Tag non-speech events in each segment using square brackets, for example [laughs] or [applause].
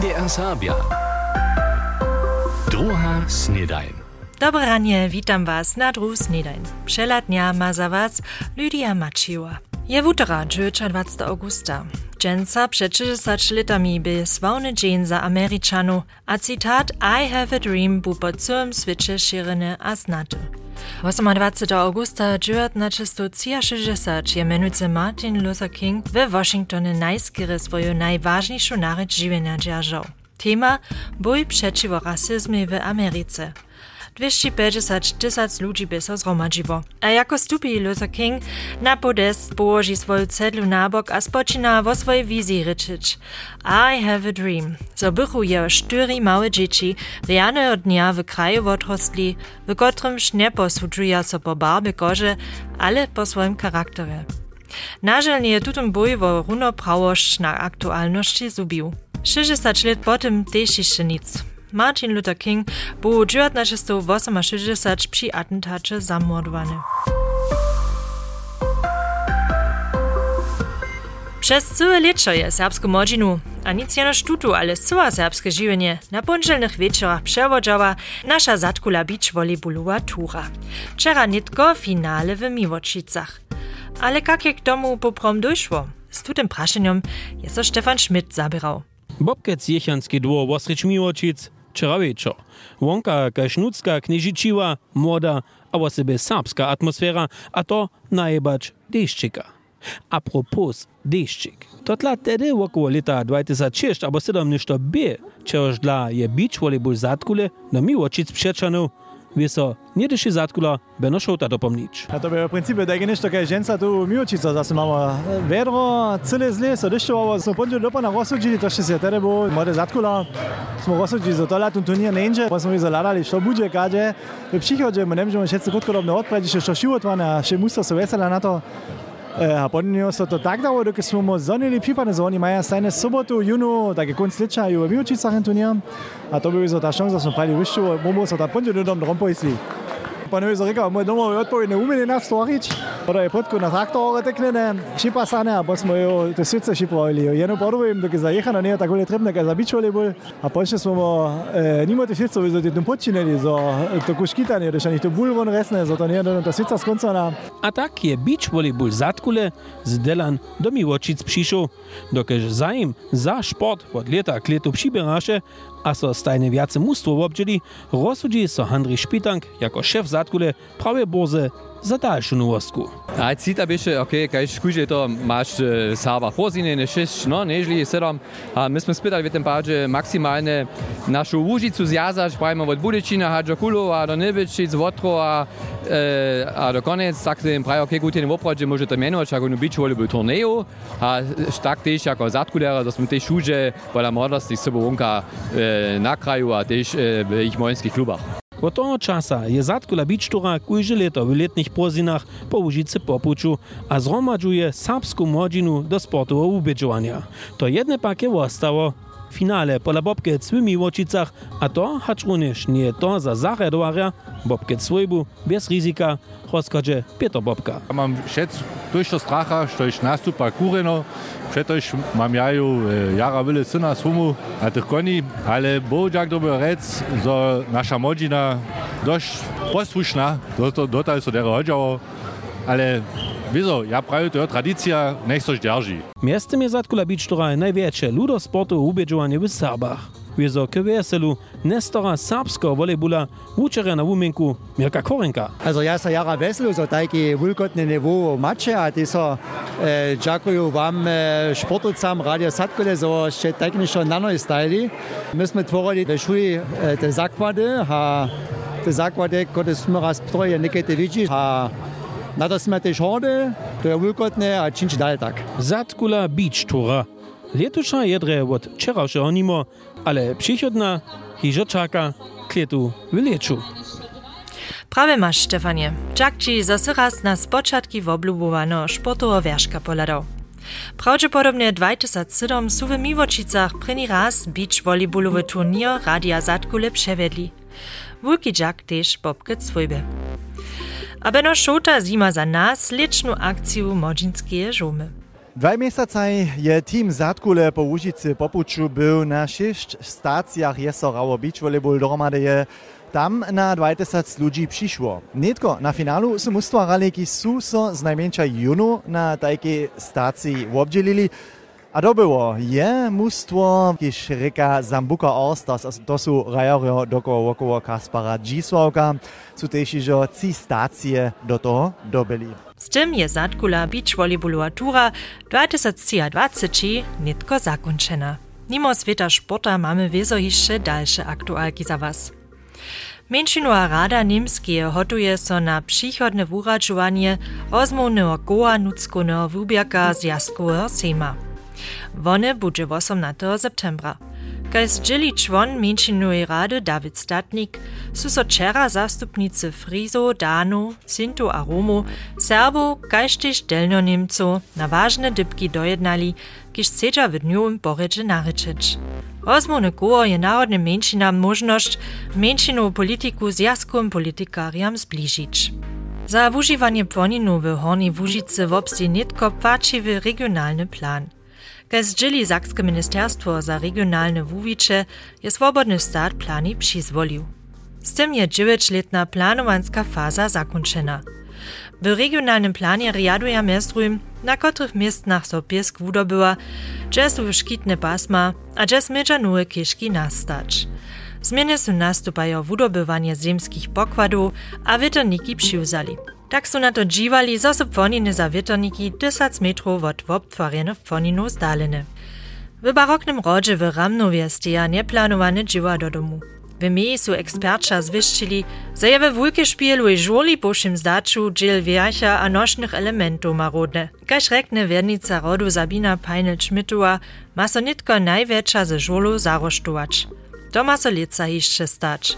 NDR Sabia. Druga snedajn. Dobre ranie, witam was na dru snedajn. Przelatnia ma za was Lydia Maciła. Je wutora 20. augusta. Dżęca przed 30 latami by sławny dzień za Ameryczanu, a cytat I have a dream był po całym świecie szeryny a znaty. 28. augusta 1963 je menujcy Martin Luther King we Washingtonie najskiery swoją najważniejszą naryć żywienia dzierżał. Tema bój przeciwko rasizmie w Ameryce. 250 tysac ludzi by so zhromadziło. A jako stupi Luther King na podest położy swoją cedlu na bok a spoczyna wo swojej wizji ryczyć. I have a dream. So bychu je sztyri małe dzieci od dnia w kraju odrostli, w kotrymż nie posłuchują so po barwie koże, ale po swoim charakterze. Nażel nie tutum bój wo runoprawość na aktualności zubił. 60 lat potem też jeszcze nic. Martin Luther King był 1968 przy atentacie zamordowany. Przez całe leczo je serbską modzinu, a nic jeno sztutu, ale cała serbskie żywienie na poniedzielnych wieczorach przewodziała nasza zatkula beach volleyballowa tura. Wczera nitko finale w Miłočicach. Ale jak k tomu poprom doszło? Z tym praszeniem jest to Stefan Schmidt zabierał. Bobkec jechanski dwór Wosrycz Miłočic, čarovečo. Vonka kašnutska knjižičiva, moda, a v sebe sapska atmosfera, a to najbač deščika. Apropos deščik. To tla tede v okolo leta 2006, a bo sedem nešto B, če oždla je bič v lebu zadkule, da mi očic pšečanov. Wieso, nie dyszy zatkula, beno szota dopomnić. A to by w principie tak niż taka ženca tu miłočica, zase mamy vedro, cyle zle, so dešťovało, so ponđe dopa na rozsudžili, to še se tedy bo, mode zatkula, smo rozsudžili, za to latum turnier neńže, pa smo zaladali, što bude, kaže, v przychodzie, my nemôžeme všetci krótkodobne odprediť, što šivotvane, a še musia so vesela na to, a potem so to tak dało, dokud smo mu zonili pripadne, że oni mają stajne sobotu, junu, takie konc leča, ju v Miłočicach turnier, a to by so ta šansa, smo prali vyšću, bomo so ta ponđe dodom drom poisli. pa ne vem, zakaj. Moj domov je odpovedal, umiljen stvarič. Torej, potku na traktor teknene, šipa sane, pa smo jo tesice šipali. Eno prvo jim, dok je zajehano, ne tako le trebne, ga zabičali bolj, a pa še smo eh, nimo tesicov za tem počinili, za tako škitanje, rešeni to bulvon resne, zato ne eno tesica skoncana. A tak je bič volejbol zatkule, zdelan do mivočic prišel, dok je zajem za šport od leta k letu pšiberaše, a so stajne viace mústvo obdželi, rozsudzi so Handri Špitank jako šéf zatkule prawie borze za dalšiu nowostku. A cita byše, ok, kaj škuže to máš e, sáva pozine, ne šeš, no, nežli sedom. A my sme spýtali v tom páde maximálne našu Łužicu zjazať, pravimo od Budečina, Hadžokulu a do Nebečic, Votro a, e, a do konec, tak im pravi, ok, gut, in oprode môže to menovať, ako beach volleyball turneju. A tak tiež ako zatkulera, da sme tie šuže podľa mladosti s sebou vonka e, na kraju a tiež e, v ich mojenských klubách. Od toho časa je Zatko Labičtura, koji že leto v letnih pozinah po Užice popuču, a zromađuje sapsku mođinu do sportova ubeđovanja. To jedne pak je ostalo finale pola Bobkec w Miłočicach, a to hacz również nie to za zahradowaria Bobkec svojbu bez rizika rozkaże Peter Bobka. Mam šec došto stracha, što iš nastupa kureno, Przetoż mam jaju e, jara wyle syna sumu na tych koni, ale bodziak dobry rec, że nasza modzina dość posłuszna, do, do, do dere chodziało, ale Vizo, ja pravi, to je tradicija, nech sož drži. Mjesto mi je zatkula biti, što je največje ludo sportu ubeđovanje v Sabah. Vizo k veselu, nestora srpsko volejbula, učera na uminku Mirka Korenka. Also ja se jara veselu za taki vulkotni nivo mače, a ti so eh, džakuju vam eh, športovcam Radio Satkole za še tehnično nanoj stajli. Mi smo tvorili v šuji eh, te zakvade, a te zakvade, kot smo raz troje nekaj te vidiš, a na to sme tež horde, to je vulkotne, a činč dal tak. Zatkula beach tura. Letuša jedre od včerajšieho nimo, ale przychodna hižo čaka kletu w leču. Prawie masz, Stefanie. Czak ci zase raz na spoczatki woblubowano sportowo wierzka poladał. Prawdopodobnie 2007 su w Miłočicach preni raz beach volleyballowy turnier Radia Zatkule przewiedli. Wulki Jack też Bobke swojbe. Абено шота зима за нас лічну акцію Моджинскія жуми. Dwa miesiące je team Zatkule po Łużycy popuczu był na sześć stacjach Jesorało Beach Volleyball dohromady je tam na 2000 ludzi przyszło. Nietko na finalu są ustwarali, ki są z najmniejsza junu na takiej stacji obdzielili. A to było je mustwo, kiż ryka Zambuka Orstas, to su rajorio doko Kaspara Dzisławka, su też jo ci stacje do toho dobili. Z tym je Zatkula beach volleyballowa tura 2023 nitko zakończena. Mimo świata sporta mamy wiezo jeszcze dalsze aktualki za was. Menšinova rada Nimskie hotuje so na przychodne wuračovanie rozmownego koła nudzkonego wubjaka z Jaskového sejma. One budže 18. septembra. Kajs džili čvon menšinuje rade David Statnik, su so čera zastupnice Frizo, Danu, Sintu a Romu, Serbo, kajš tež delno Nemco na važne dybki dojednali, kiž sedža v dnju im poreče narečeč. Ozmone kuo je narodnim menšinam možnost menšinu politiku z jaskom politikarjam zbližič. Za užiwanie płoninu w Horni Wóżyce w obstinitko patrzywy regionalny plan – Kaj zdzieli Sakskie Ministerstwo za regionalne wuwicze je swobodny start plani przyzwolił. Z tym je 9-letna planowanska faza zakończena. W regionalnym planie riaduje miastrum, na których miestnach so piesk wudobyła, że są szkitne pasma, a smydża nowe kieszki nastać. Zmiany są nastupają wudobywanie ziemskich pokładów, a wieterniki przyuzali. Tak są na to dziwali, zo są płoniny za wieterniki 1000 metrów od zdalene. W baroknym rodzie w Ramnowie steja nieplanowane dzieła do domu. W mei su eksperča zwiščili, za je we wulke špielu i žurli pošim zdaču džel vjercha a nošnych elementów marodne. Kaž rekne vernica rodu Sabina Peinel-Schmidtova, ma so nitko największa ze żurlu zaroštovač. To ma so lica hišće stać.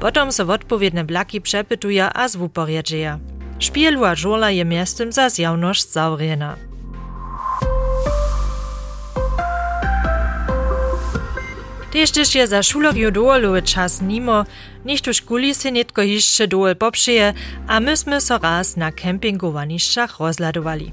Potom so odpowiedne blaki przepytuje a zwuporjedzeja. Špielu a žurla je miestem za zjawność zaurjena. Tež je za šulerju doolowy czas nimo, niech tuż kulisy nitko hišće dool popšeje, a my sme so raz na kempingowanišćach rozladowali.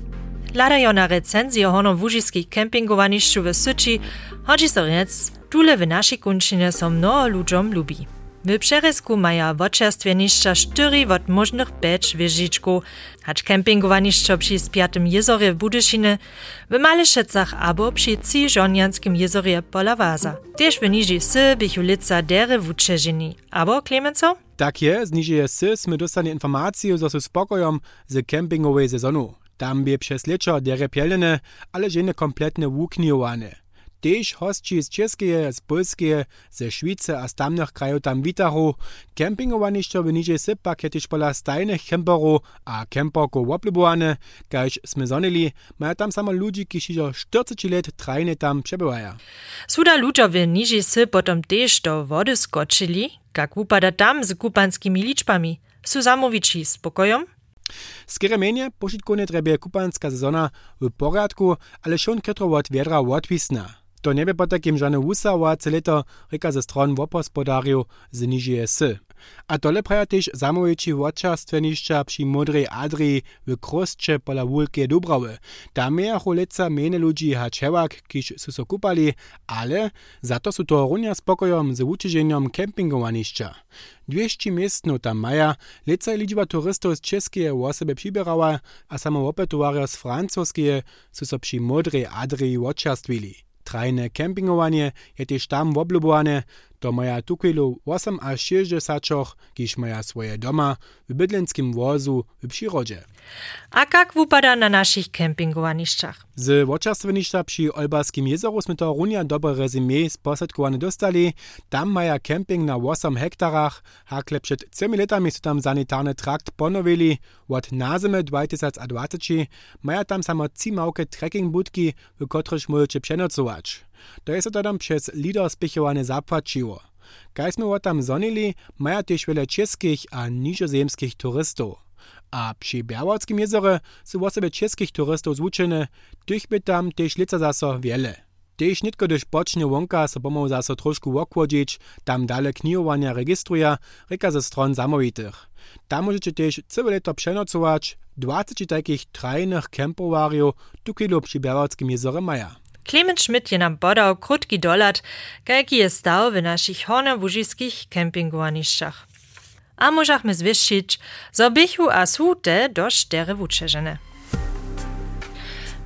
Ladajo na recenzję hono wužiskich kempingowanišću w Syči, chodzi so rec, tule w naszej kunčine so mnoho lubi. W przerysku maja wočerstwenišća štyri od możnych becz wieżiczków, hacz kempingowanišćo przy spiatym jezorje w Budyšine, w Malešecach abo przy Ciżonianskim jezorje pola Waza. Też w niži sy bychu lica dere wučeženi. Abo, Klemenco? Tak je, z nižeje sy sme dostali informaciju, zo su spokojom z kempingowej sezonu. Tam bie przez leczo dere pielene, ale žene kompletne wukniowane. Tež hostči z Českeje, z Polskeje, ze Švice a z tamnych krajów tam witaru. Kempingowanišćo w niżej sypa kiedyś pola stajnych a kemperków oblubowane, kaž sme zonili, mają tam samo ludzi, którzy już 40 lat trajne tam przebywają. Suda ludzie w niżej sy potom tež do wody skoczyli, jak upada tam z kupanskimi liczbami. Su zamowici spokojom? Skieremenie pošitkone trebie kupanska sezona w porядku, ale šon ketro od wiedra. To nie by po takim żadne wusałace leto, reka ze stron wopospodariu z nižije sy. A tole praja też zamówici wodczarstwenišća przy Modrej Adrii w Krostcze pola Wulkie Dubrawy. Tam miachu leca mene ludzi haczewak, kiż su so kupali, ale za to su to runia spokojom z uczyżeniem kempingowanišća. 200 miestno tam maja, leca liczba turystów z czeskie osoby przybierała, a samo opetowario z francuskie su so przy Modrej Adrii. Trajne kempingowanie je też tam to maja tukwilu 8 a 60, kiż maja swoje doma w bydlenskim wozu w przyrodzie. A jak wupada na naszych kempingowanišćach? Z wočarstwenišća przy Olbarskim jezoru sme to runia dobre rezime sposadkowane dostali. Tam maja kemping na 8 hektarach, hakle przed 3 latami su tam sanitarny trakt ponowili. Od nazimy 2020 maja tam samo 3 małke trekking budki, w których możecie przenocować. To jest to tam przez lider spichowane zapłaciło. Kaj sme tam zonili, maja też wiele czeskich a niżozemskich turystów. A przy Białockim jezorze są osoby czeskich turystów zvučene, tych by tam też lica zaso wiele. Tež nitko dož počne wonka so pomał zaso trošku wokłodzić, tam dale knijowania registruje, reka ze stron zamowitych. Tam możecie też całe leto przenocować, 20 takich trajnych kempowarjów tu kilo przy Białackim jezorze maja. Clement Schmidt je nam podał krótki dolat, jaki jest stał w naszych hornowużyskich kempingowaniszczach. A możemy zwyższyć, zo bychu a sute do cztery wuczerzene.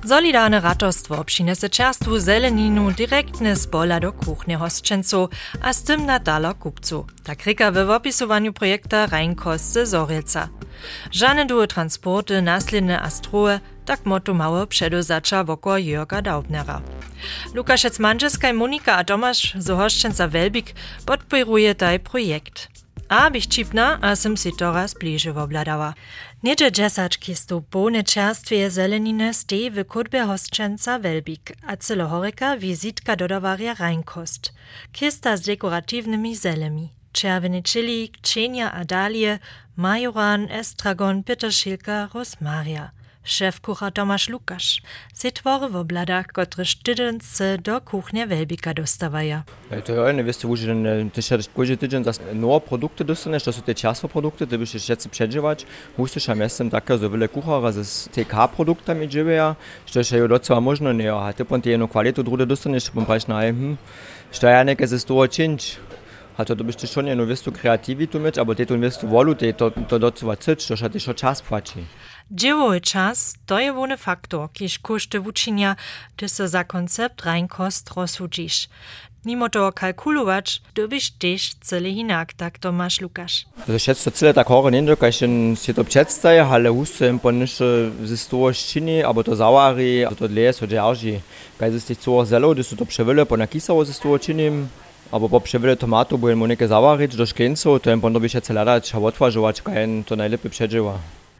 Solidarne ratostwo přinese čerstvu zeleninu direktne z pola do kuchne hostčencov a z tym nadala kupcu. Tak rika w opisowaniu projekta Reinkost ze Zorilca. Żane duże transporty, nasledne astroje, tak moto mało przedozacza wokół Jörga Daubnera. Lukaszec Manczewska Monika a Tomasz z Hoszczęca Welbik taj projekt. A bych čipna, a sem si to raz bliže obladała. Niedzie dżesaczki stu bone czerstwie zelenine stej w kudbie hostczęca Welbik, a celohoreka wizitka dodawaria Reinkost. Kista z dekoratywnymi zelemi. Czerwony chilik, cienia a dalie, majoran, estragon, peterszilka, rosmaria. Szef kucha Tomasz Lukasz. Se twory w obladach, które tydence do kuchnia Welbika dostawaja. To je ne veste, už ty še koji tydzień nowe produkty dostaneš, to są te ciasto produkty, ty byś jeszcze przeżywać. Musisz am jestem taka so wiele kuchara z TK produktami dziewię, że się docela možno nie, a ty pon ty jedną kwalitu drugie dostaniesz, pon praś na hm, što ja neke ze toho činč. A to byś ty schon jedno wistu kreativitu mieć, aber ty tu wistu wolu, ty to, to docela cyć, to się ty czas płaci. Dziełowy czas to je faktor, kiż koszty wuczynia, ty so za koncept reinkost rozsudzisz. Mimo to kalkulować, dobyś też cele hinak, tak to masz Lukasz. To cele tak nie doka się się to przedstaje, ale husto im pon jeszcze ze sto szczyni, aber to zawari, to les, to dzierży. Kaj ze tych co zelo, to to przewyle po nakisało ze sto czynim, aber po przewyle tomatu, bo monike zawarić do szkieńców, to im pon dobyś się celadać, a otwarzywać, kaj to najlepiej.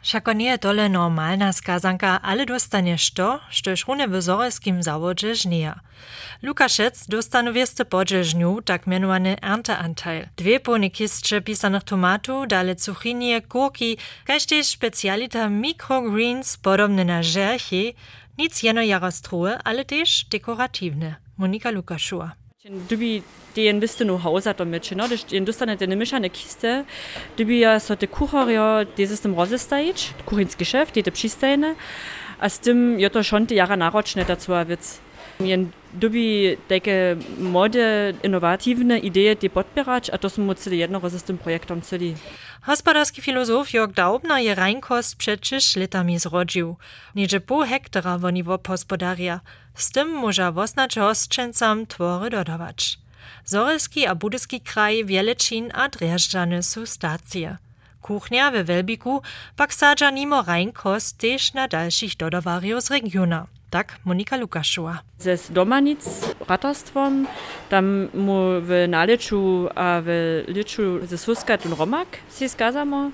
Všako nie je tole normalna skazanka, ale dostanieš to, štož rune w zorelskim zawodzie żnija. Lukaszec dostanu wieste podże żniu, tak mianowany ernteanteil. Dwie pone kistcze pisanych tomatów, dale cuchinie, kurki, kaž też specjalita microgreens podobne na żerchi, nic jeno jarostruhe, ale też dekoratywne. Monika Lukaszua. Dubi den bist no Hausater Mëtschen den dustannet in mechanne Kiste, Dubi ja so de Kucherier deses dem Rosesteitsch, Kurinsgeschäft, de de Pschisteine, ass dem Jotter schon die Jahre Narotschnetter zu erwitz. Jen dubi takie młode, innowativne idee die podbierać, a to są celi jedno z tym projektom celi. Hospodarski filozof Jörg Daubner je reinkost przecież latami zrodził. Niedzie pół hektara woni wop hospodaria. Z tym może woznać hostczęcam twory dodawać. Zorelski a budyski kraj Wieleczin a Drjeżdżany są stacje. Kuchnia we Welbiku pak sadza nimo reinkost też na dalszych dodawariów z regiona. Tak Monika Lukaszua. Ze Domanic ratostwom, tam mu w naleczu a w liczu ze Suskat und Romak si skazamo.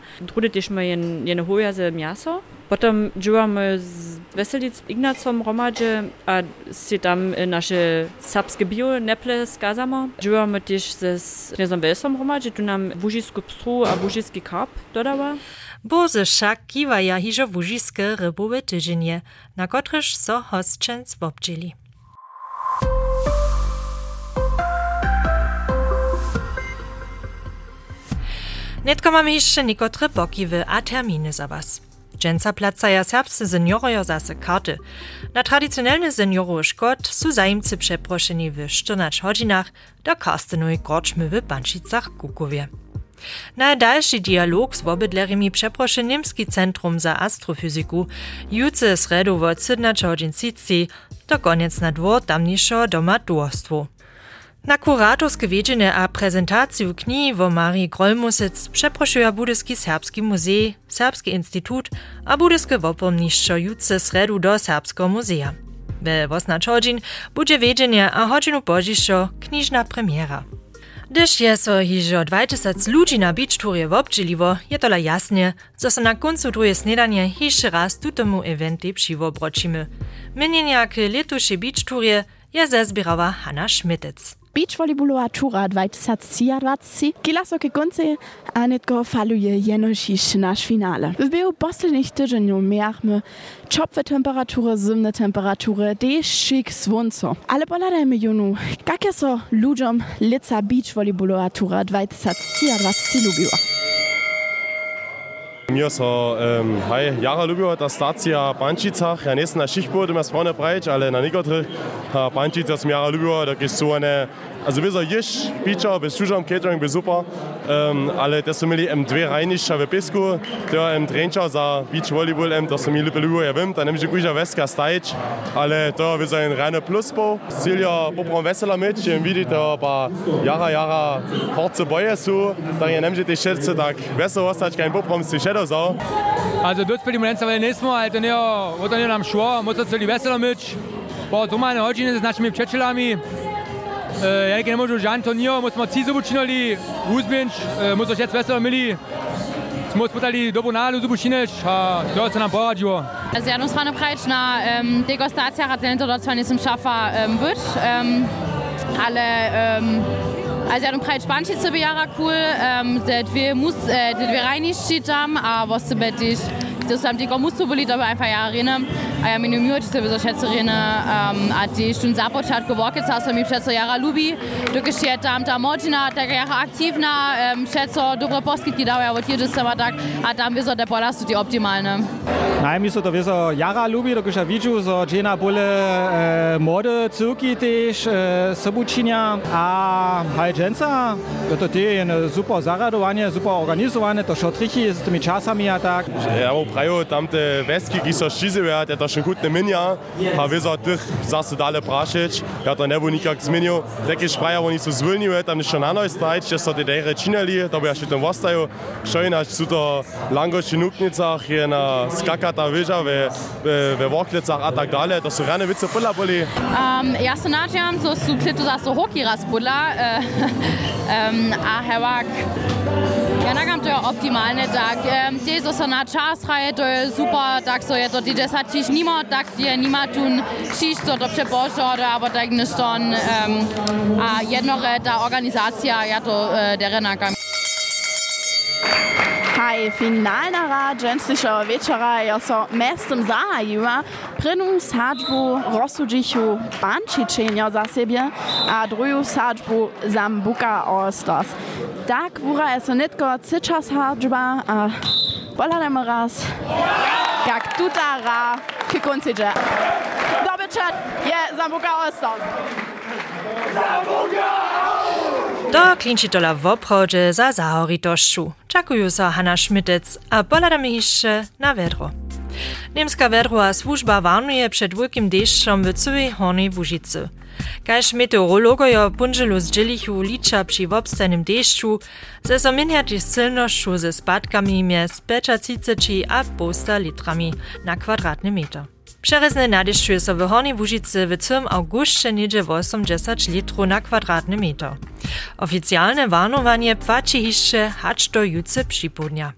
Ma jen, jen hoja ze miaso. Potem działamy z Weselic Ignacom Romadzie, a si tam nasze sapskie bio neple skazamo. Działamy też ze Knezom Welsom Romadzie, tu nam wużisku pstru a wużyski karp dodała. Boze však kiwaja hižo wužiske rybowe tydzienie, na kotreż so hostčenc wobdźili. Netko mamy jeszcze niekotre bokiwy a terminy za was. Dżęca placaja serbscy seniorojo zase karty. Na tradycjonalny seniorowy szkod su zajemcy przeproszeni w 14 godzinach do karstenowej korczmy w Kukowie. Na dalszy dialog z obydlerimi przeproszy Niemski Centrum za Astrofizyku juce sredu w 17.30 to koniec na dwór damnischo doma dworstwu. Na kurators gewedzene a präsentatio kni wo Mari Grolmusec preprošuje Budeski Serbski Musee, Serbski institut a Budeske vopomniščo jutce sredu do Serbskega muzeja. Ve Vosna Čođin bude vedženje a hođinu božišo knjižna premiera. Gdyż je so hižo 20 ludzi na beach tourie wobdźeliwo, je tola jasnie, zo so na końcu drugie snedanie hiše raz tutemu eventy přiwobročimy. Mienienia k letušej beach tourie je zezbierała Hanna Schmittec. Beachvolleyballoa turad vaitsatsiaratsi, kilaso ke konse anetko faluje jenoshish naš finale. V beu postelnichte ženjo meachme, čopve temperature, zimne temperature, de šik svunco. Ale polada me junu, kak je so ljudjom lica beachvolleyballoa turad vaitsatsiaratsi ljubila. Mir so, äh, ähm, hi, Jara ljubio, da stacija Bančicach, ja nesna Schichtburg im Spawner Breitsch, alle na Nikotri, ha Bančic, das Jara ljubio, da gehst so eine, also wir so jisch, Beacher, bis Schuscham, Catering, bis super, ähm, alle das Wir mili M2 Reinisch, habe Pisco, der M Trencher, sa Beach Volleyball, M, das so mili ljubio, ja wimmt, dann nimm ich guja Veska Stajc, alle da, wir so ein reine Plusbo, Silja Popron Wesseler mit, im Video da, paar Jara, Jara, Horze Boyer so, dann nimm ich die Schätze, da, Wesser, was hat kein Popron, die Schätze, Sau. Also halt das für die Molenza Valenismo, halt in der Rotanien am Schwor, muss das Silvester damit. Boah, so meine Hojin ist nach mir Cecilami. Äh, ja, ich muss ein Turnier, muss man Ziso Bucinoli, Husbinch, äh, muss euch jetzt Wester Milli. Es muss bitte die Dobonale Zubucinic, äh, da ist ein Radio. Also ja, Nusrane Preitschna, ähm, degustacja Ratlento dort zwar nicht im Schaffer ähm, wird. Ähm, alle also ja, preč bančice bi jara kul, da dve mus, da dve rajnišči tam, a was se betiš. Das haben die Gomusto beliebt, aber einfach ja erinnern. Ah, ja, meine Mühe, die sowieso schätze erinnern, ähm, hat die schon Sabot hat gewocket, hast du mir schätze Jara Lubi, du geschert am da Mortina, der Jara aktiv na, ähm, schätze Dobre Boskit, die da ja, wo hier das aber ah, da, hat dann wir so der Ball hast du die optimal, ne? Nein, mi so to so jara lubi do kusha vidju so jena bole e, mode cuki tež e, sobučinia a hajjenca to te je super zaradovanie super organizowane to šotrichi s tými časami a tak Ja, prajo tam te veski, ki so šizive, je to še hutne minja, a veza tih zase dale prašič, ja to ne bo nikak zmenil. Teke špraja, oni so zvlnive, tam še na noj stajč, če so te dejre činili, to bo ja. Še tam vostaju. Šojna, su to langoši nupnicach, je na skakata veža, ve, ve, ve voklicach a tak dalje, to su rane vice pula boli. Um, ja se nađam, so su plitu za so hoki raspula, uh, um, a hevak Ja, nakam to je optimalne, tak. Um, te so so [laughs] na čas hraje, to je super, tak so je to, das hat sich niemand, tak je nima tun šiš, so to přebožo, aber tak nešton, um, a jednore ta organizacija, ja to uh, dere nakam. Kaj, finalna rzęsliša večera jo so also mestem zahajila. Prinu sadžbu rozsudžišu bančičenja za sebe, a druju sadžbu zambuka ostos. Tak vura je so netko ciča sadžba, a poladajmo raz. Ra, tutara, kikoncidže. Dobyčer je zambuka ostos. Zambuka! Do klinčitola w obchodzie za zahoritošću. Čakuju so Hanna Schmittec, a poladamy jeszcze na vedro. Niemska vedrowa służba warnuje przed wielkim deszczem w całej Hornej Łużycy. Kaž meteorologojo punželu zdzielichu licza przy wobstanym deszczu, ze so miniaty z silnością ze spadkami mjez 35 a 100 litrami na kwadratny meter. Przerezne nadeszczuje so w Hornej Łużycy w całym augustie niedzie 80 litrów na kwadratny meter. Oficjalne warnowanie płaci jeszcze hacz do juce przypudnia.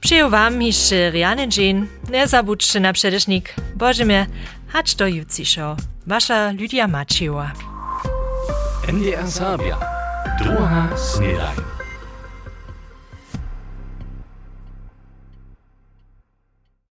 Przyjął wam jeszcze Riany dzień, nie zabudźcie na przedesznik, Bożymie, hacz do juciszo. Wasza Lydia Macieła. NDR Sabia. Druga Snedajn.